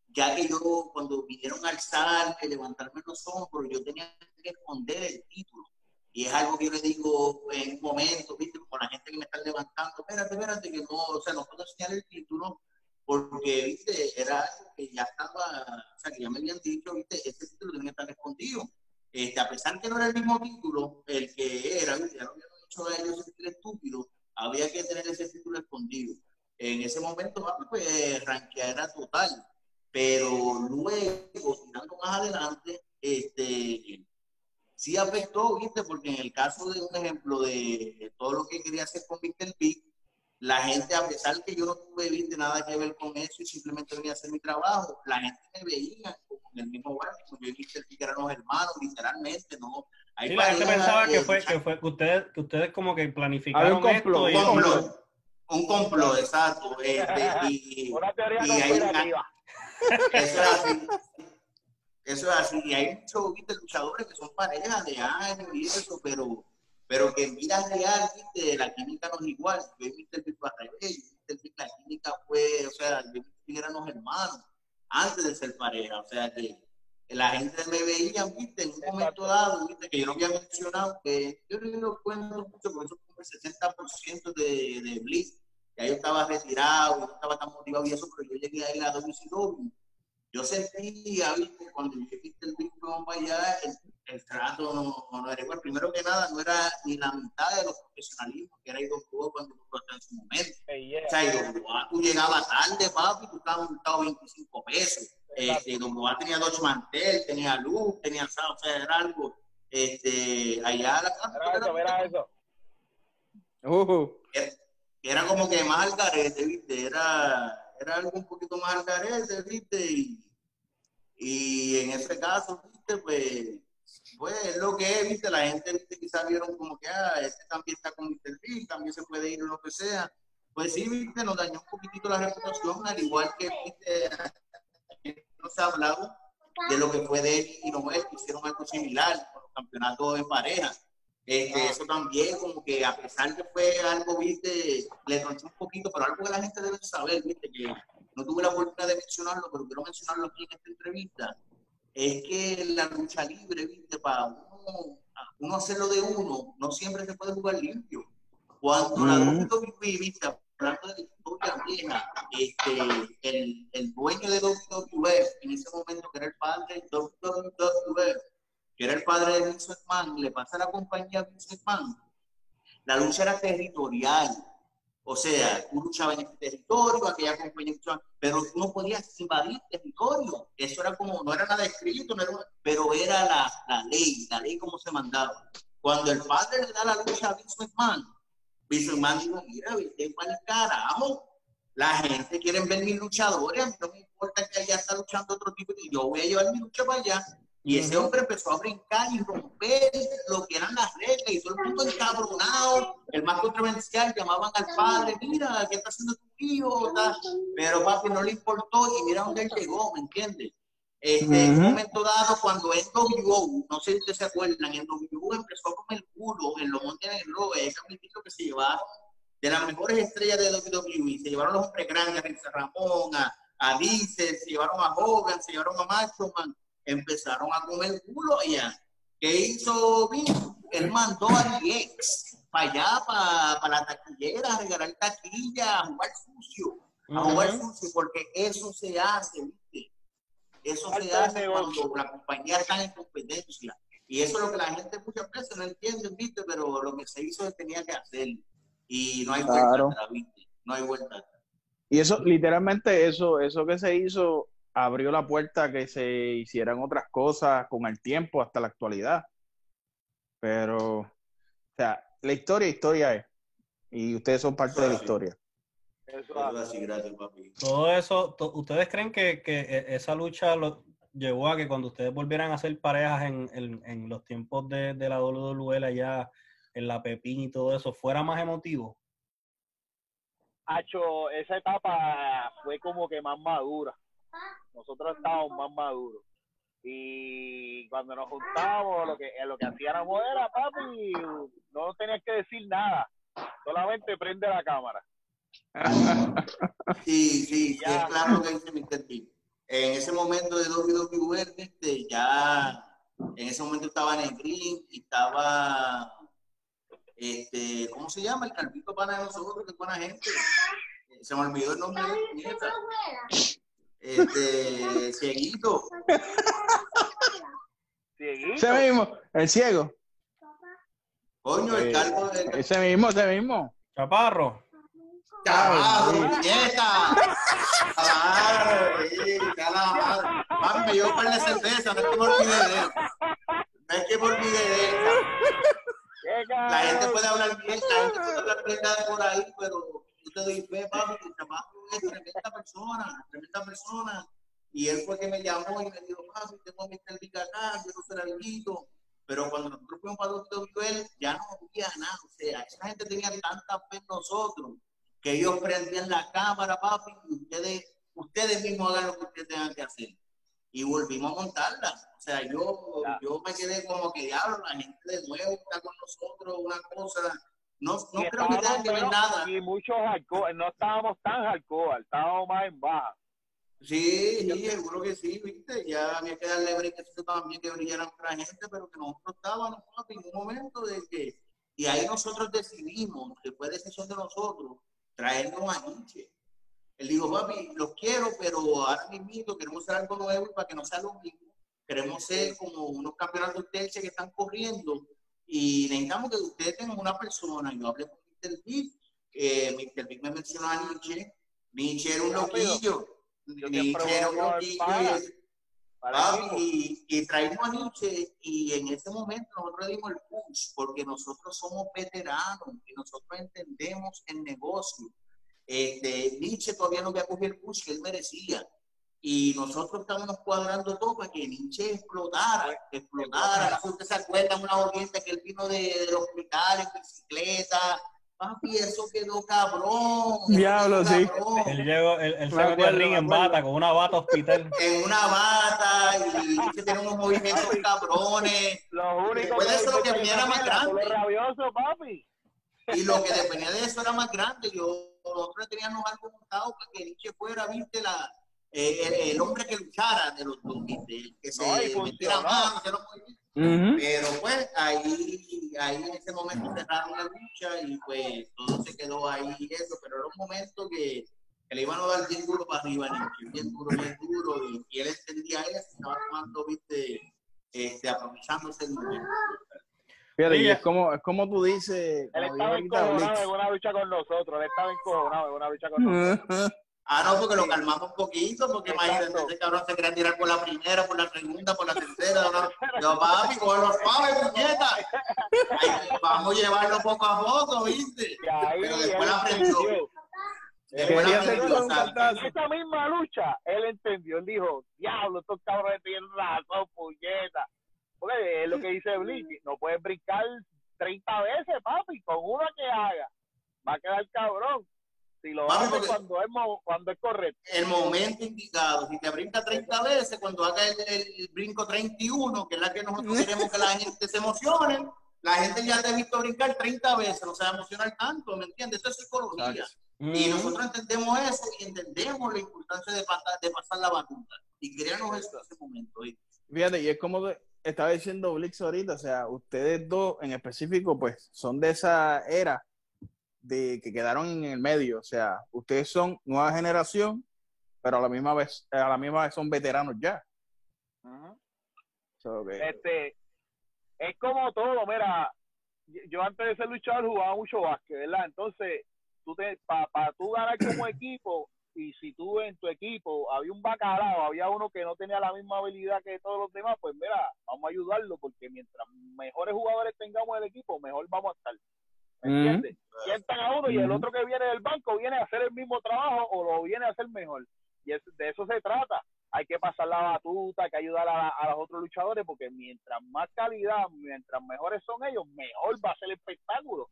ya que yo, cuando vinieron a alzar, levantarme los hombros, yo tenía que esconder el título. Y es algo que yo le digo en un momento, ¿viste? Con la gente que me está levantando, espérate, espérate, que no, o sea, no puedo enseñar el título, porque, ¿viste? Era algo que ya estaba, o sea, que ya me habían dicho, ¿viste? Ese título tenía que estar escondido. Este, a pesar que no era el mismo título, el que era, ¿viste? ya lo habían hecho a ellos sentir estúpido, había que tener ese título escondido. En ese momento, papi, pues, ranquear total. Pero luego, tirando más adelante, este, sí afectó, ¿viste? Porque en el caso de un ejemplo de todo lo que quería hacer con Mr. Big, la gente, a pesar que yo no tuve. Nada que ver con eso y simplemente venía a hacer mi trabajo, la gente me veía como en el mismo barrio, como yo y Mr. Big éramos hermanos, literalmente, ¿no? Hay Sí, la gente pensaba que fue, que fue que ustedes, que ustedes como que planificaron un complot, esto y un complot, un complot, exacto. Este, y, *laughs* Una teoría y hay- conspirativa. Eso es así. Eso es así. Y hay muchos luchadores que son parejas de años y eso, pero, pero que en vida real, ¿viste? la química no es igual. Yo he visto el Pico al revés, la química fue, o sea, yo y éramos hermanos antes de ser pareja. O sea que la gente me veía, ¿viste? En un momento dado, ¿viste? Que yo no había mencionado, que yo no lo cuento mucho, porque eso fue el 60% de, de Blitz ya yo estaba retirado, yo estaba tan motivado y eso, pero yo llegué a ir a WCW. Yo sentía, ¿viste? cuando yo viste el Big para allá, el, el trato no, no, era igual. Primero que nada, no era ni la mitad de los profesionalismos que era IWA cuando tú en su momento. O sea, IWA, tú llegabas tarde, papi, tú estabas montado 25 pesos. Este, IWA tenía dos mantel, tenía luz, tenía, o sea, era algo, este, allá la Era eso, era eso. Uh, era, era como que más al garete, ¿viste? Era, era algo un poquito más al garete, ¿viste? Y, y en ese caso, ¿viste? Pues, pues es lo que es, ¿viste? La gente, ¿viste? Quizás vieron como que, ah, este también está con Mr. Bill, también se puede ir o lo que sea. Pues sí, ¿viste? Nos dañó un poquitito la reputación, al igual que, ¿viste? No se ha hablado de lo que fue de él y Noel, que hicieron algo similar con los campeonatos en pareja. Este, eso también, como que a pesar que fue algo, viste, le tronchó un poquito, pero algo que la gente debe saber, viste, que no tuve la oportunidad de mencionarlo, pero quiero mencionarlo aquí en esta entrevista, es que la lucha libre, viste, para uno, uno hacerlo de uno, no siempre se puede jugar limpio. Cuando la Mm. WWE, viste, hablando de la historia vieja, este, el, el dueño de WWE, en ese momento, que era el padre de WWE, que era el padre de Vince McMahon, le pasa a la compañía Vince McMahon, la lucha era territorial. O sea, tú luchabas en este territorio, aquella compañía pero tú no podías invadir territorio. Eso era como, no era nada escrito, no era pero era la, ley, la ley como se mandaba. Cuando el padre le da la lucha a Vince McMahon, Vince McMahon dijo, mira, viste para carajo. La gente quiere ver mis luchadores, no me importa que allá está luchando otro tipo, yo voy a llevar mi lucha para allá. Y ese hombre empezó a brincar y romper lo que eran las reglas y todo el mundo encabronado. El más controversial llamaban al padre, mira, ¿qué está haciendo tu hijo? Pero papi no le importó y mira dónde él llegó, ¿me entiendes? Este, En un momento dado, cuando en WO, no sé si ustedes se acuerdan, en WO empezó con el culo en los Montes Negro, ese amiguito que se llevaron de las mejores estrellas de WWE. Se llevaron los hombres grandes, a Ramón, a, a Diesel, se llevaron a Hogan, se llevaron a Macho Man. Empezaron a comer culo allá. ¿Qué hizo Vince? Él mandó a DX para allá, para la taquillera, a regalar taquilla, a jugar sucio. A jugar sucio, porque eso se hace, ¿viste? Eso se hace cuando la compañía está en competencia. Y eso es lo que la gente muchas veces no entiende, ¿viste? Pero lo que se hizo se tenía que hacer. Y no hay vuelta Claro. atrás, ¿viste? No hay vuelta atrás. Y eso, literalmente, eso, eso que se hizo abrió la puerta a que se hicieran otras cosas con el tiempo hasta la actualidad. Pero, o sea, la historia, historia es. Y ustedes son parte de la historia. Eso Todo hace. así, gracias, papi. Todo eso, to- ¿ustedes creen que, que e- esa lucha lo llevó a que cuando ustedes volvieran a ser parejas en, en- en los tiempos de, de la WWL allá, en la Pepín y todo eso, fuera más emotivo? Hacho, esa etapa fue como que más madura. Nosotros estábamos más maduros. Y cuando nos juntábamos, lo que, lo que hacíamos era, papi, no tenías que decir nada. Solamente prende la cámara. Sí, sí, es claro lo que dice Mr. T. En ese momento de WWE, ¿viste? ya en ese momento estaba Negrín y estaba, este, ¿cómo se llama? El calvito pana de nosotros, que es buena gente. Se me olvidó el nombre de. Este, *laughs* Cieguito. Cieguito. Ese mismo, el ciego. Coño, el Eh, calvo de Ese mismo, ese mismo. Chaparro, Chaval, sí. nieta. Claro, la madre. Papi, me llevo un par de cerveza, no es que me olvide de él. No es que me olvide de. ¿Qué La gente puede hablar bien, la gente puede hablar bien de por ahí, pero yo te doy fe, papi, es tremenda persona, tremenda persona. Y él fue que me llamó y me dijo, papi, tengo Mr. Vic acá, quiero ser amiguito. Pero cuando nosotros fuimos para WWE, ya no había nada. O sea, esa gente tenía tanta fe en nosotros que ellos prendían la cámara, papi, y ustedes, ustedes mismos hagan lo que ustedes tengan que hacer. Y volvimos a montarla. O sea, yo, yo me quedé como que, diablo, la gente de nuevo está con nosotros, una cosa. No, no Y creo que tenga estábamos que ver nada. Y muchos alcohol, no estábamos tan alcohol, estábamos más en baja. Sí, sí, seguro que sí, viste. Ya había que darle break también que brillaran otra gente, pero que nosotros estábamos en un momento de que, y ahí nosotros decidimos, que fue decisión de nosotros, traernos a Nietzsche. Él dijo, papi, los quiero, pero ahora mismo queremos hacer algo nuevo y para que no sea lo mismo. Queremos ser como unos campeonatos de que están corriendo y necesitamos que ustedes tengan una persona. Yo hablé con Mr. Big, eh, Mr. Big me mencionó a Nietzsche. Nietzsche era un loquillo. Nietzsche era un loquillo. Y, y, traímos a Nietzsche y en ese momento nosotros dimos el push porque nosotros somos veteranos y nosotros entendemos el negocio. Este, Nietzsche todavía no había cogido el push que él merecía y nosotros estábamos cuadrando todo para que Nietzsche explotara, explotara. No sé se acuerda una audiencia que él vino de, del hospital en bicicleta, Papi, eso quedó cabrón. Diablo, sí. Él, llegó, él, él se metió al ring en bata, con una bata hospital. *laughs* En una bata y que tiene unos movimientos cabrones. Lo único Después de eso, lo que venía era más grande. rabioso, papi. Y lo que dependía de eso era más grande. Yo, nosotros teníamos algo montado para que Nietzsche fuera, viste, la, eh, el, el, hombre que luchara de los dos, que se no, metiera más, que no pero pues ahí, ahí en ese momento cerraron la lucha y pues todo se quedó ahí eso, pero era un momento que, que le iban a dar bien duro para arriba, bien duro, bien duro, y, y él entendía eso, estaba tomando, viste, este, aprovechándose el momento. Fíjate, y es como, es como tú dices. Él estaba encojonado en una lucha con nosotros, él estaba encojonado en una lucha con nosotros. *laughs* Ah, no, porque lo calmamos un poquito, porque imagínate, ese cabrón se quería tirar por la primera, por la segunda, por la tercera. ¿no? *laughs* Yo, papi, con los suave, puñeta. Vamos a llevarlo poco a poco, ¿viste? Pero después la aprendió. Después la aprendió. Esa misma lucha, él entendió, él dijo, diablo, estos cabrones tienen razón, puñeta. Porque es lo que dice Blitz, no puedes brincar 30 veces, papi, con una que haga. Va a quedar cabrón. Si lo hace cuando es, cuando es correcto. El momento indicado. Si te brinca 30 veces, cuando haga el, el, brinco 31, que es la que nosotros *laughs* queremos que la gente se emocione, la gente ya te ha visto brincar 30 veces, no se va a emocionar tanto, ¿me entiendes? Eso es psicología. Y nosotros entendemos eso y entendemos la importancia de pasar, de pasar la batuta. Y créanos eso en ese momento. Fíjate, y es como estaba diciendo Blix ahorita, o sea, ustedes dos en específico, pues son de esa era de que quedaron en el medio. O sea, ustedes son nueva generación, pero a la misma vez, a la misma vez son veteranos ya. Este, es como todo, mira, yo antes de ser luchador jugaba mucho básquet, ¿verdad? Entonces, tú te, para pa, tú ganar como *coughs* equipo, y si tú en tu equipo había un bacalao, había uno que no tenía la misma habilidad que todos los demás, pues mira, vamos a ayudarlo, porque mientras mejores jugadores tengamos en el equipo, mejor vamos a estar. ¿Me entiendes? Sientan a uno y el otro que viene del banco viene a hacer el mismo trabajo o lo viene a hacer mejor. Y es, de eso se trata. Hay que pasar la batuta, hay que ayudar a, a los otros luchadores porque mientras más calidad, mientras mejores son ellos, mejor va a ser el espectáculo.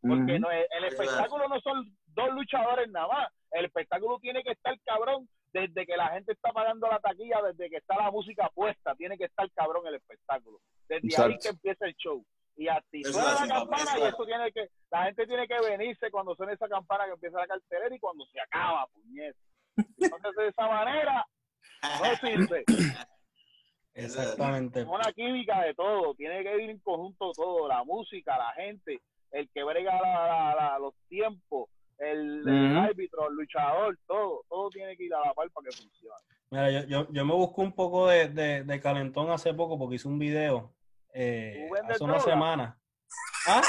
Porque no, el espectáculo no son dos luchadores nada más. El espectáculo tiene que estar cabrón desde que la gente está pagando la taquilla, desde que está la música puesta, tiene que estar cabrón el espectáculo. Desde ahí que empieza el show y a ti suena la campana y eso tiene que, la gente tiene que venirse cuando suena esa campana que empieza la cartelera y cuando se acaba, puñet. Entonces de esa manera no sirve. *coughs* Exactamente. Una química de todo, tiene que ir en conjunto todo, la música, la gente, el que brega la, la, los tiempos, el, el árbitro, el luchador, todo, todo tiene que ir a la par para que funcione. Mira, yo, yo, yo me busco un poco de, de, de calentón hace poco porque hice un video eh, hace una semana. ¿Ah?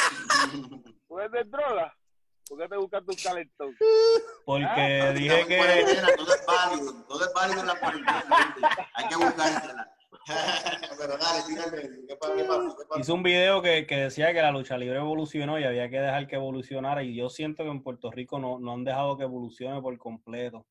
¿Tú vendes droga? ¿Por qué te buscas tu calentón? Porque ¿Ah? dije que... Todo es válido, todo es válido en la cuarentena. Hay que buscársela. *laughs* Pero dale, dígame. Hice un video que, que, decía que la lucha libre evolucionó y había que dejar que evolucionara y yo siento que en Puerto Rico no, no han dejado que evolucione por completo.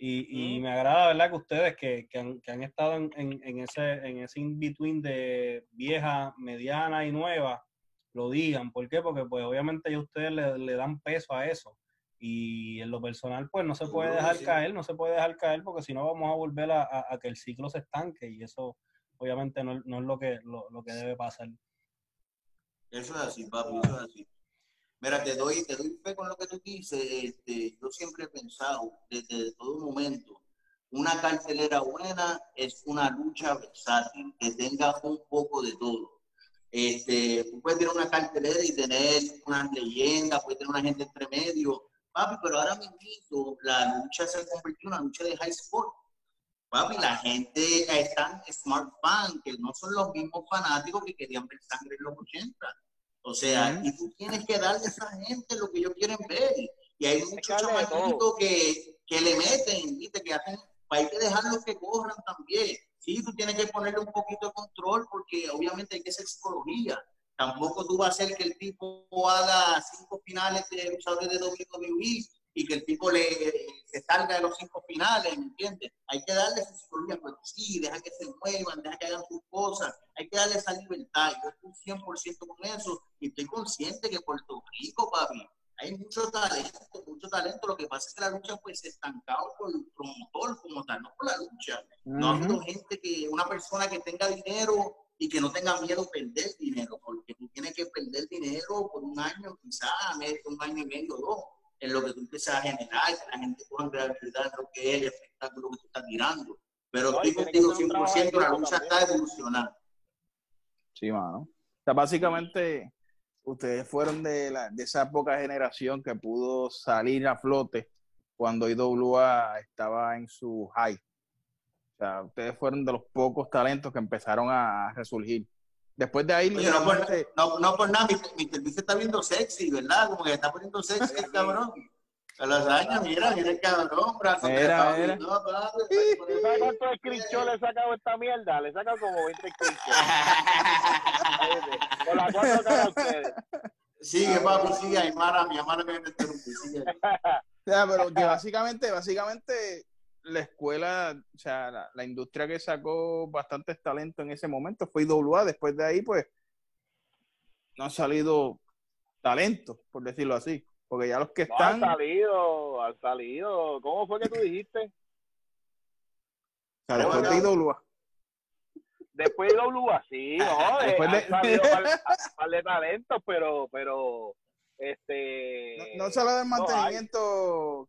Y, y, me agrada, ¿verdad? Que ustedes que, que, han, que han, estado en, en, en, ese, en ese in-between de vieja, mediana y nueva, lo digan. ¿Por qué? Porque pues obviamente ya ustedes le, le, dan peso a eso. Y en lo personal, pues no se puede dejar caer, no se puede dejar caer porque si no vamos a volver a, a, a, que el ciclo se estanque y eso obviamente no, no es lo que, lo, lo, que debe pasar. Eso es así, papi, eso es así. Mira, te doy, te doy fe con lo que tú dices. Este, yo siempre he pensado desde todo momento, una cartelera buena es una lucha versátil, que tenga un poco de todo. Este, tú puedes tener una cartelera y tener una leyenda, puedes tener una gente entre medio, papi, pero ahora mismo la lucha se convirtió en una lucha de high sport. Papi, la gente están smart fan, que no son los mismos fanáticos que querían ver sangre en los 80. O sea, y tú tienes que darle a esa gente lo que ellos quieren ver. Y hay muchos chamaquitos que, que le meten, ¿viste? Que hacen, hay que dejarlos que corran también. Sí, tú tienes que ponerle un poquito de control porque obviamente hay que ser psicología. Tampoco tú vas a hacer que el tipo haga cinco finales de luchadores de WWE y que el tipo le, se salga de los cinco finales, ¿me entiendes? Hay que darle su psicología, pues sí, deja que se muevan, deja que hagan sus cosas, hay que darle esa libertad. Yo estoy 100% con eso y estoy consciente que Puerto Rico, papi, hay mucho talento, mucho talento. Lo que pasa es que la lucha pues se estancado por el promotor como tal, no por la lucha. No ha habido gente que, una persona que tenga dinero y que no tenga miedo a perder dinero, porque tú tienes que perder dinero por un año, quizás un año y medio o dos en lo que tú empiezas a generar, que la gente pueda realidad en lo que es el espectáculo que tú estás tirando. Pero estoy contigo 100%, la lucha está evolucionando. Sí, mano. O sea, básicamente, ustedes fueron de, la, de esa poca generación que pudo salir a flote cuando IWA estaba en su high. O sea, ustedes fueron de los pocos talentos que empezaron a resurgir. Después de ahí. Oye, no, por, no, no, por nada, mi, mi está viendo sexy, ¿verdad? Como que está poniendo sexy el cabrón. A los años, mira, mira el cabrón, brazo. Mira, mira. No, ¿Sabes cuántos screenshots le he sacado esta mierda? Le he sacado como 20 screenshots. *laughs* Con las cuatro caras ustedes. Sigue, papi, sigue, Aymara, mi hermana que me interrumpí, sigue. *laughs* O sea, pero que básicamente, básicamente, la escuela, o sea, la, industria que sacó bastantes talentos en ese momento fue IWA. Después de ahí, pues, no ha salido talento, por decirlo así. Porque ya los que están. Han salido, han salido. ¿Cómo fue que tú dijiste? O sea, después de IWA. Después de IWA, sí, *laughs* no. después de... Salido *laughs* par, de talentos, pero, pero, este. No, no solo del mantenimiento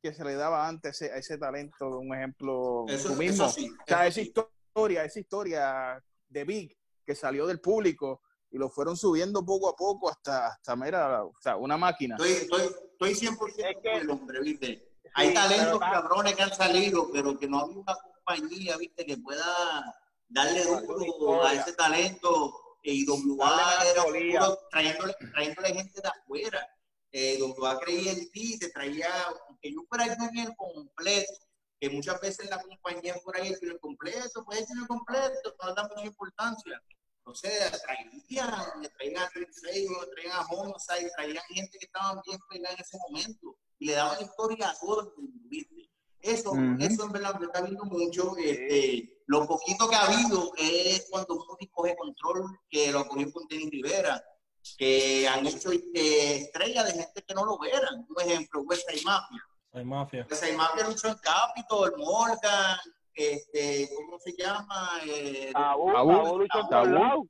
que se le daba antes a ese talento, un ejemplo eso, mismo. sí, o sea, esa historia, esa historia de Big que salió del público y lo fueron subiendo poco a poco hasta, hasta mira, o sea, una máquina. Estoy, estoy, estoy 100% es que, con el hombre, ¿viste? Hay talentos cabrones que han salido, pero que no hay una compañía, ¿viste? Que pueda darle duro a ese talento y WA era trayéndole, trayéndole gente de afuera. Eh, WA creía en ti, te traía que yo fuera el completo, que muchas veces la compañía por ahí el completo, puede ser el completo, no da mucha importancia. O sea, traían, traían a Rick traían a Homicide, traían gente que estaban bien pegada en ese momento y le daban historia a todo el mundo, Eso, eso en verdad me está viendo mucho. Este, lo poquito que ha habido es cuando Moody coge control, que lo cogió con Denis Rivera, que han hecho eh, estrellas de gente que no lo veran. Por ejemplo, West Side Mafia. Hay mafia. Pues hay mafia luchó en Capitol, Morgan, este, ¿cómo se llama? Eh, Tabú, Tabú luchó en todos lados.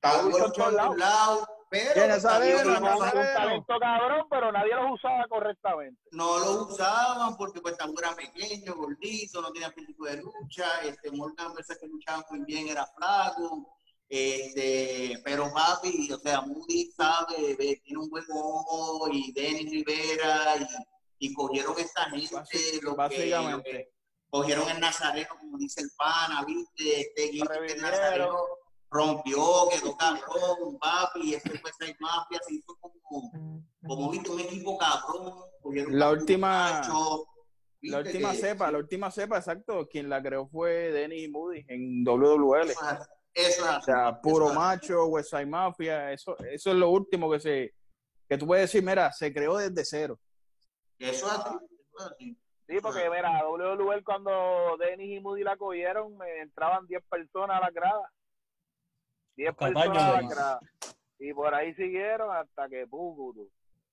Tabú luchó en todos lados. Pero no saber, un talento cabrón, pero nadie los usaba correctamente. No lo usaban porque pues Tabú era pequeño, gordito, no tenía físico de lucha. Este, Morgan, veces que luchaba muy bien, era flaco. Este, pero papi, o sea, Moody sabe, tiene un buen ojo y Denis Rivera y y cogieron esta gente, lo que, cogieron el Nazareno, como dice el pana, viste, este que el Nazareno rompió, quedó cabrón, papi, y este fue seis mafia, se hizo como, como viste, un equipo cabrón. La última, la última cepa, la última cepa, exacto, quien la creó fue Denny Moody en WWL. Eso es, o sea, puro macho, West Side Mafia, eso, eso es lo último que se, que tú puedes decir, mira, se creó desde cero. Eso es así. Sí, porque mira, WWE cuando Dennis y Moody la cogieron, me entraban 10 personas a la grada. 10 personas a la grada. Y por ahí siguieron hasta que pum,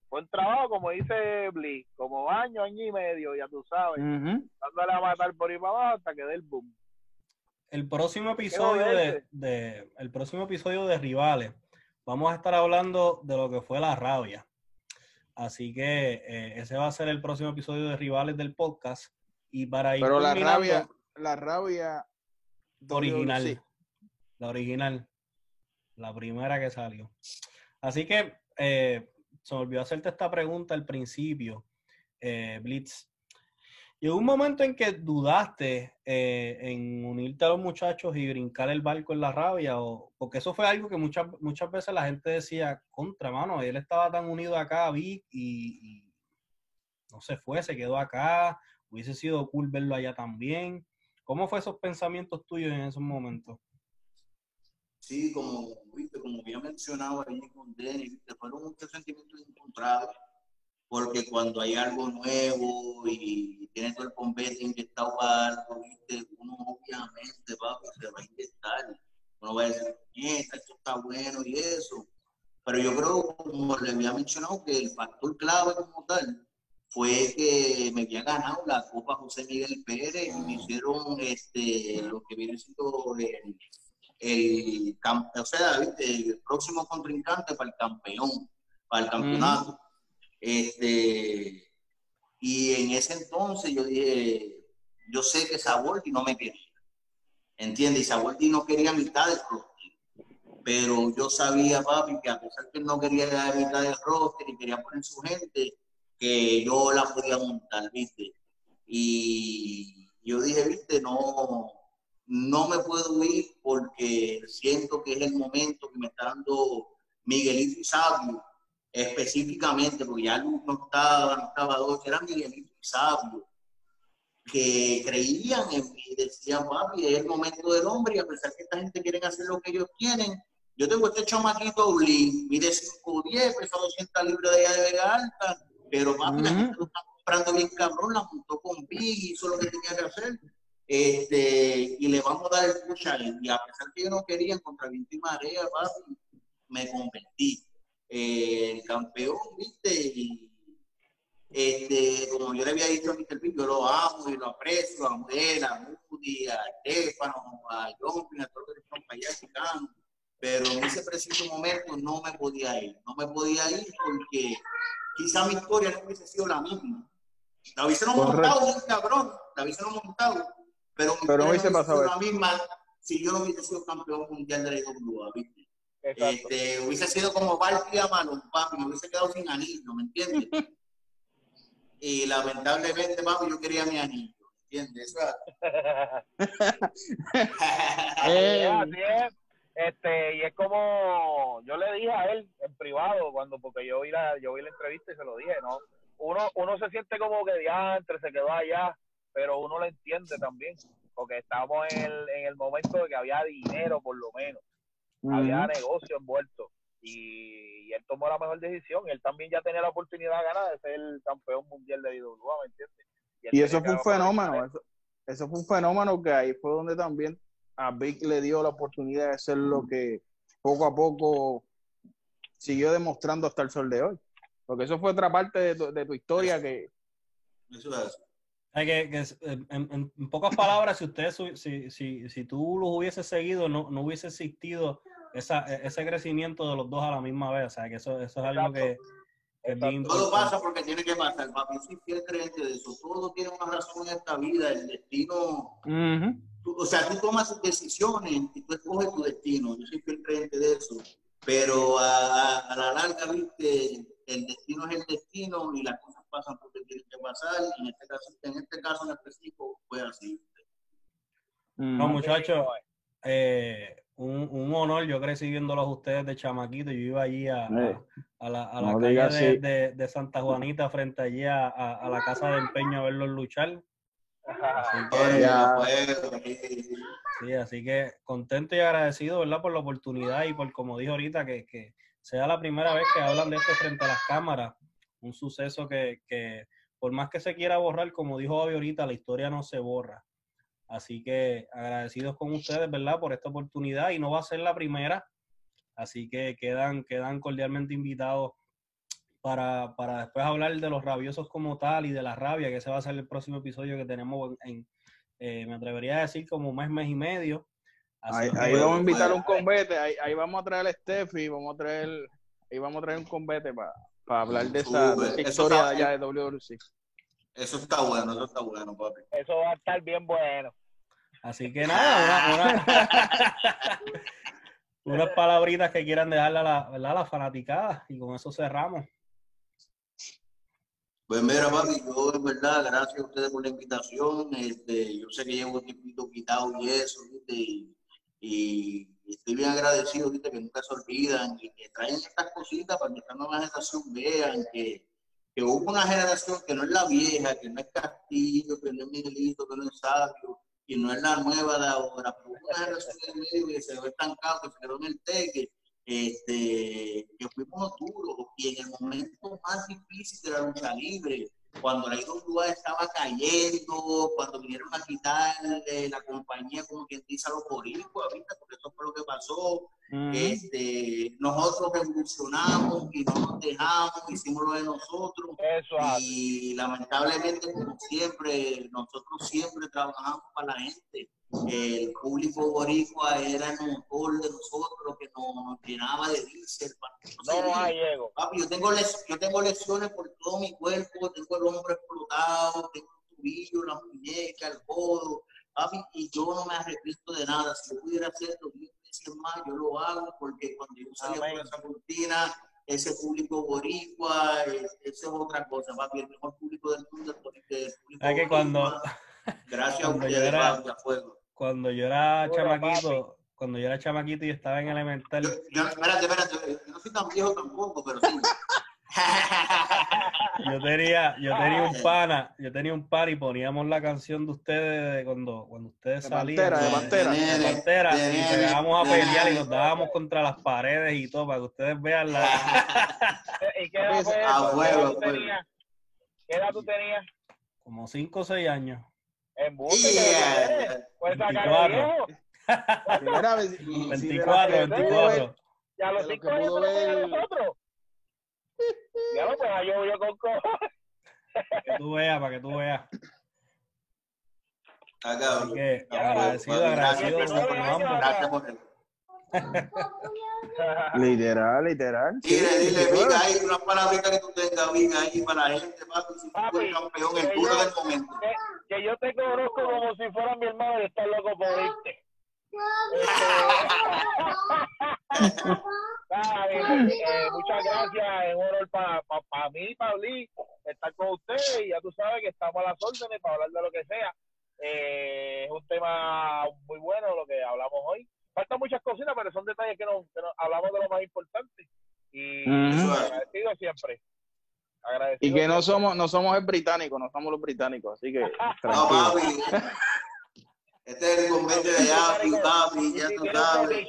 Fue un trabajo, como dice Bliss, como año, año y medio, ya tú sabes. Dándole a matar por ahí para abajo hasta que dé el boom. El próximo episodio de, de, el próximo episodio de Rivales, vamos a estar hablando de lo que fue la rabia. Así que eh, ese va a ser el próximo episodio de Rivales del podcast. Y para ir Pero la rabia, la rabia original. La original. La primera que salió. Así que eh, se me olvidó hacerte esta pregunta al principio, eh, Blitz. Llegó un momento en que dudaste eh, en unirte a los muchachos y brincar el barco en la rabia, o, porque eso fue algo que muchas, muchas veces la gente decía, contra, mano, él estaba tan unido acá a Vic y, y no se fue, se quedó acá, hubiese sido cool verlo allá también. ¿Cómo fue esos pensamientos tuyos en esos momentos? Sí, como, como había mencionado ahí con Denny, ¿viste? fueron muchos sentimientos encontrados, porque cuando hay algo nuevo y tienes todo el bombete inyectado para algo, ¿viste? uno obviamente va, se va a inyectar. Uno va a decir, esto está bueno y eso. Pero yo creo, como le había mencionado, que el factor clave como tal fue que me había ganado la Copa José Miguel Pérez y me hicieron este, lo que viene siendo el el, o sea, el próximo contrincante para el campeón, para el campeonato. Este, y en ese entonces yo dije, yo sé que Saboldi no me quería, ¿entiendes? Y Saboldi no quería mitad del roster, pero yo sabía, papi, que a pesar que no quería la mitad del roster y quería poner su gente, que yo la podía montar, ¿viste? Y yo dije, ¿viste? No, no me puedo ir porque siento que es el momento que me está dando Miguelito y Sabio, específicamente, porque ya no estaba, no estaba dos, era Miguelito y Sabio, que creían en mí, decían, papi, es el momento del hombre, y a pesar que esta gente quiere hacer lo que ellos quieren, yo tengo este chamaquito Blin, mide 5'10, pesa 200 libras de allá de Vega Alta, pero papi, la gente lo está comprando bien cabrón, la montó con Big, hizo lo que tenía que hacer este, y le vamos a dar el push a él. Y a pesar que yo no quería contra viento y marea, me convertí. Eh, el campeón, viste, y este, como yo le había dicho a Mr. Pink, yo lo amo y lo aprecio, a Miguel, a Moody, a Estefano, a John, a todos los que están para allá, pero en ese preciso momento no me podía ir, no me podía ir porque quizá mi historia no hubiese sido la misma. La hubiesen montado un cabrón, la hubiesen montado, pero, pero no hubiese pasado la misma si yo no hubiese sido campeón mundial de la IWA, ¿viste? Este, hubiese sido como Valky Amano, papi, me hubiese quedado sin anillo, ¿me entiendes? *laughs* y lamentablemente, papi, yo quería mi anillo, ¿me entiendes? *laughs* *laughs* Este, y es como yo le dije a él en privado cuando porque yo vi la yo vi la entrevista y se lo dije no uno uno se siente como que diantre se quedó allá pero uno lo entiende también, porque estamos en el, en el momento de que había dinero, por lo menos, había negocio envuelto, y, él tomó la mejor decisión, él también ya tenía la oportunidad de ganar de ser el campeón mundial de IWA, ¿me entiendes? Y, eso fue un fenómeno, eso, fue un fenómeno que ahí fue donde también a Vic le dio la oportunidad de ser lo que poco a poco siguió demostrando hasta el sol de hoy. Porque eso fue otra parte de tu, de tu historia que... Eso es que, que en, pocas palabras, si ustedes, si, si, si tú los hubieses seguido, no, no hubiese existido esa, e, ese crecimiento de los dos a la misma vez. O sea, que eso, eso es algo que, Todo pasa porque tiene que pasar. Papi, soy fiel creyente de eso. Todo tiene una razón en esta vida. El destino. o sea, tú tomas tus decisiones y tú escoges tu destino. Yo soy fiel creyente de eso. Pero a, a la larga, viste, el destino es el destino y las cosas pasan porque tienen que pasar. Y en este caso, en este caso en específico fue así. No, muchachos, eh, un, un, honor. Yo crecí viéndolos ustedes de chamaquito. Yo iba allí a, a, la, a la calle de, de, Santa Juanita, frente allí a, a, la casa de empeño a verlos luchar. Así que, sí, así que contento y agradecido, ¿verdad? Por la oportunidad y por, como dijo ahorita, que, que sea la primera vez que hablan de esto frente a las cámaras un suceso que, que, por más que se quiera borrar, como dijo Bobby ahorita, la historia no se borra. Así que agradecidos con ustedes, ¿verdad? Por esta oportunidad y no va a ser la primera. Así que quedan, quedan cordialmente invitados para, para después hablar de los rabiosos como tal y de la rabia, que ese va a ser el próximo episodio que tenemos en, eh, me atrevería a decir como un mes, mes y medio. Ahí, vamos a invitar un combate, ahí, ahí vamos a traer a Steffi, vamos a traer, ahí vamos a traer un combate para para hablar de esa, historia allá de WWC. Eso está bueno, eso está bueno, papi. Eso va a estar bien bueno. Así que nada, una, *laughs* unas palabritas que quieran dejarle a la, ¿verdad? la fanaticada y con eso cerramos. Pues mira, papi, yo en verdad, gracias a ustedes por la invitación. Este, yo sé que llevo un tiempito quitado y eso, ¿viste? Y, y estoy bien agradecido, ¿viste? Que nunca se olvidan y que traen estas cositas para que esta nueva generación vean que, que hubo una generación que no es la vieja, que no es Castillo, que no es Miguelito, que no es Sabio, y no es la nueva de ahora, pero hubo una generación en medio que se quedó estancado, que se quedó en el teque, este, que fuimos duros y en el momento más difícil de la lucha libre, cuando la IWA estaba cayendo, cuando vinieron a quitar la compañía, como quien dice, a los boricuas. Porque eso fue lo que pasó. este, nosotros evolucionamos y no nos dejamos, hicimos lo de nosotros. Eso y lamentablemente, como siempre, nosotros siempre trabajamos para la gente el público boricua era el motor de nosotros, que nos, llenaba de diésel. No, no hay ego. Papi, yo tengo, les, yo tengo lesiones por todo mi cuerpo, tengo el hombro explotado, tengo el tubillo, la muñeca, el codo, papi, y yo no me arrepiento de nada. Si yo pudiera hacerlo diez veces más, yo lo hago, porque cuando yo salía por esa cortina, ese público boricua, esa es otra cosa, papi, el mejor público del mundo es el público que cuando... Gracias a ustedes, era, fuego cuando yo era chamaquito, cuando yo era chamaquito y estaba en elemental. Yo, espérate, espérate, yo no soy tan viejo tampoco, pero sí. *laughs* yo tenía, yo tenía un *laughs* pana, yo tenía un par y poníamos la canción de ustedes de cuando, cuando ustedes salían. de pantera, de pantera, y llegábamos a pelear y nos dábamos contra las paredes y todo, para que ustedes vean la. *laughs* ¿Y qué edad, fue? ¿Qué edad tú tenías? Como 5 o 6 años. En yeah. Pues 24. 24, 24. Ya los 5 años de nosotros. Ya lo pues yo yo con Que tú veas, para que tú veas. Acá, Así que agradecido, agradecido. Gracias por el literal, literal. Dile, dile, Viga, hay una palabrita que tú tengas, Viga, ahí para la gente, papi, si tú eres campeón, el duro del momento. Que, que, yo te conozco como si fuera mi hermano y estás loco por irte. *laughs* eh, muchas gracias, es un honor para pa, pa mí y para estar con ustedes y ya tú sabes que estamos a las órdenes para hablar de lo que sea. Eh, es un tema muy bueno lo que hablamos hoy faltan muchas cositas, pero son detalles que nos, hablamos de lo más importante. Y agradecido siempre. Agradecido y que no somos, no somos el británico, no somos los británicos, así que. *laughs* no, papi. Este es el convenio de allá, papi, ya tú sabes.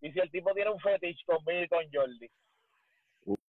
Y si el tipo tiene un fetish conmigo y con Jordi.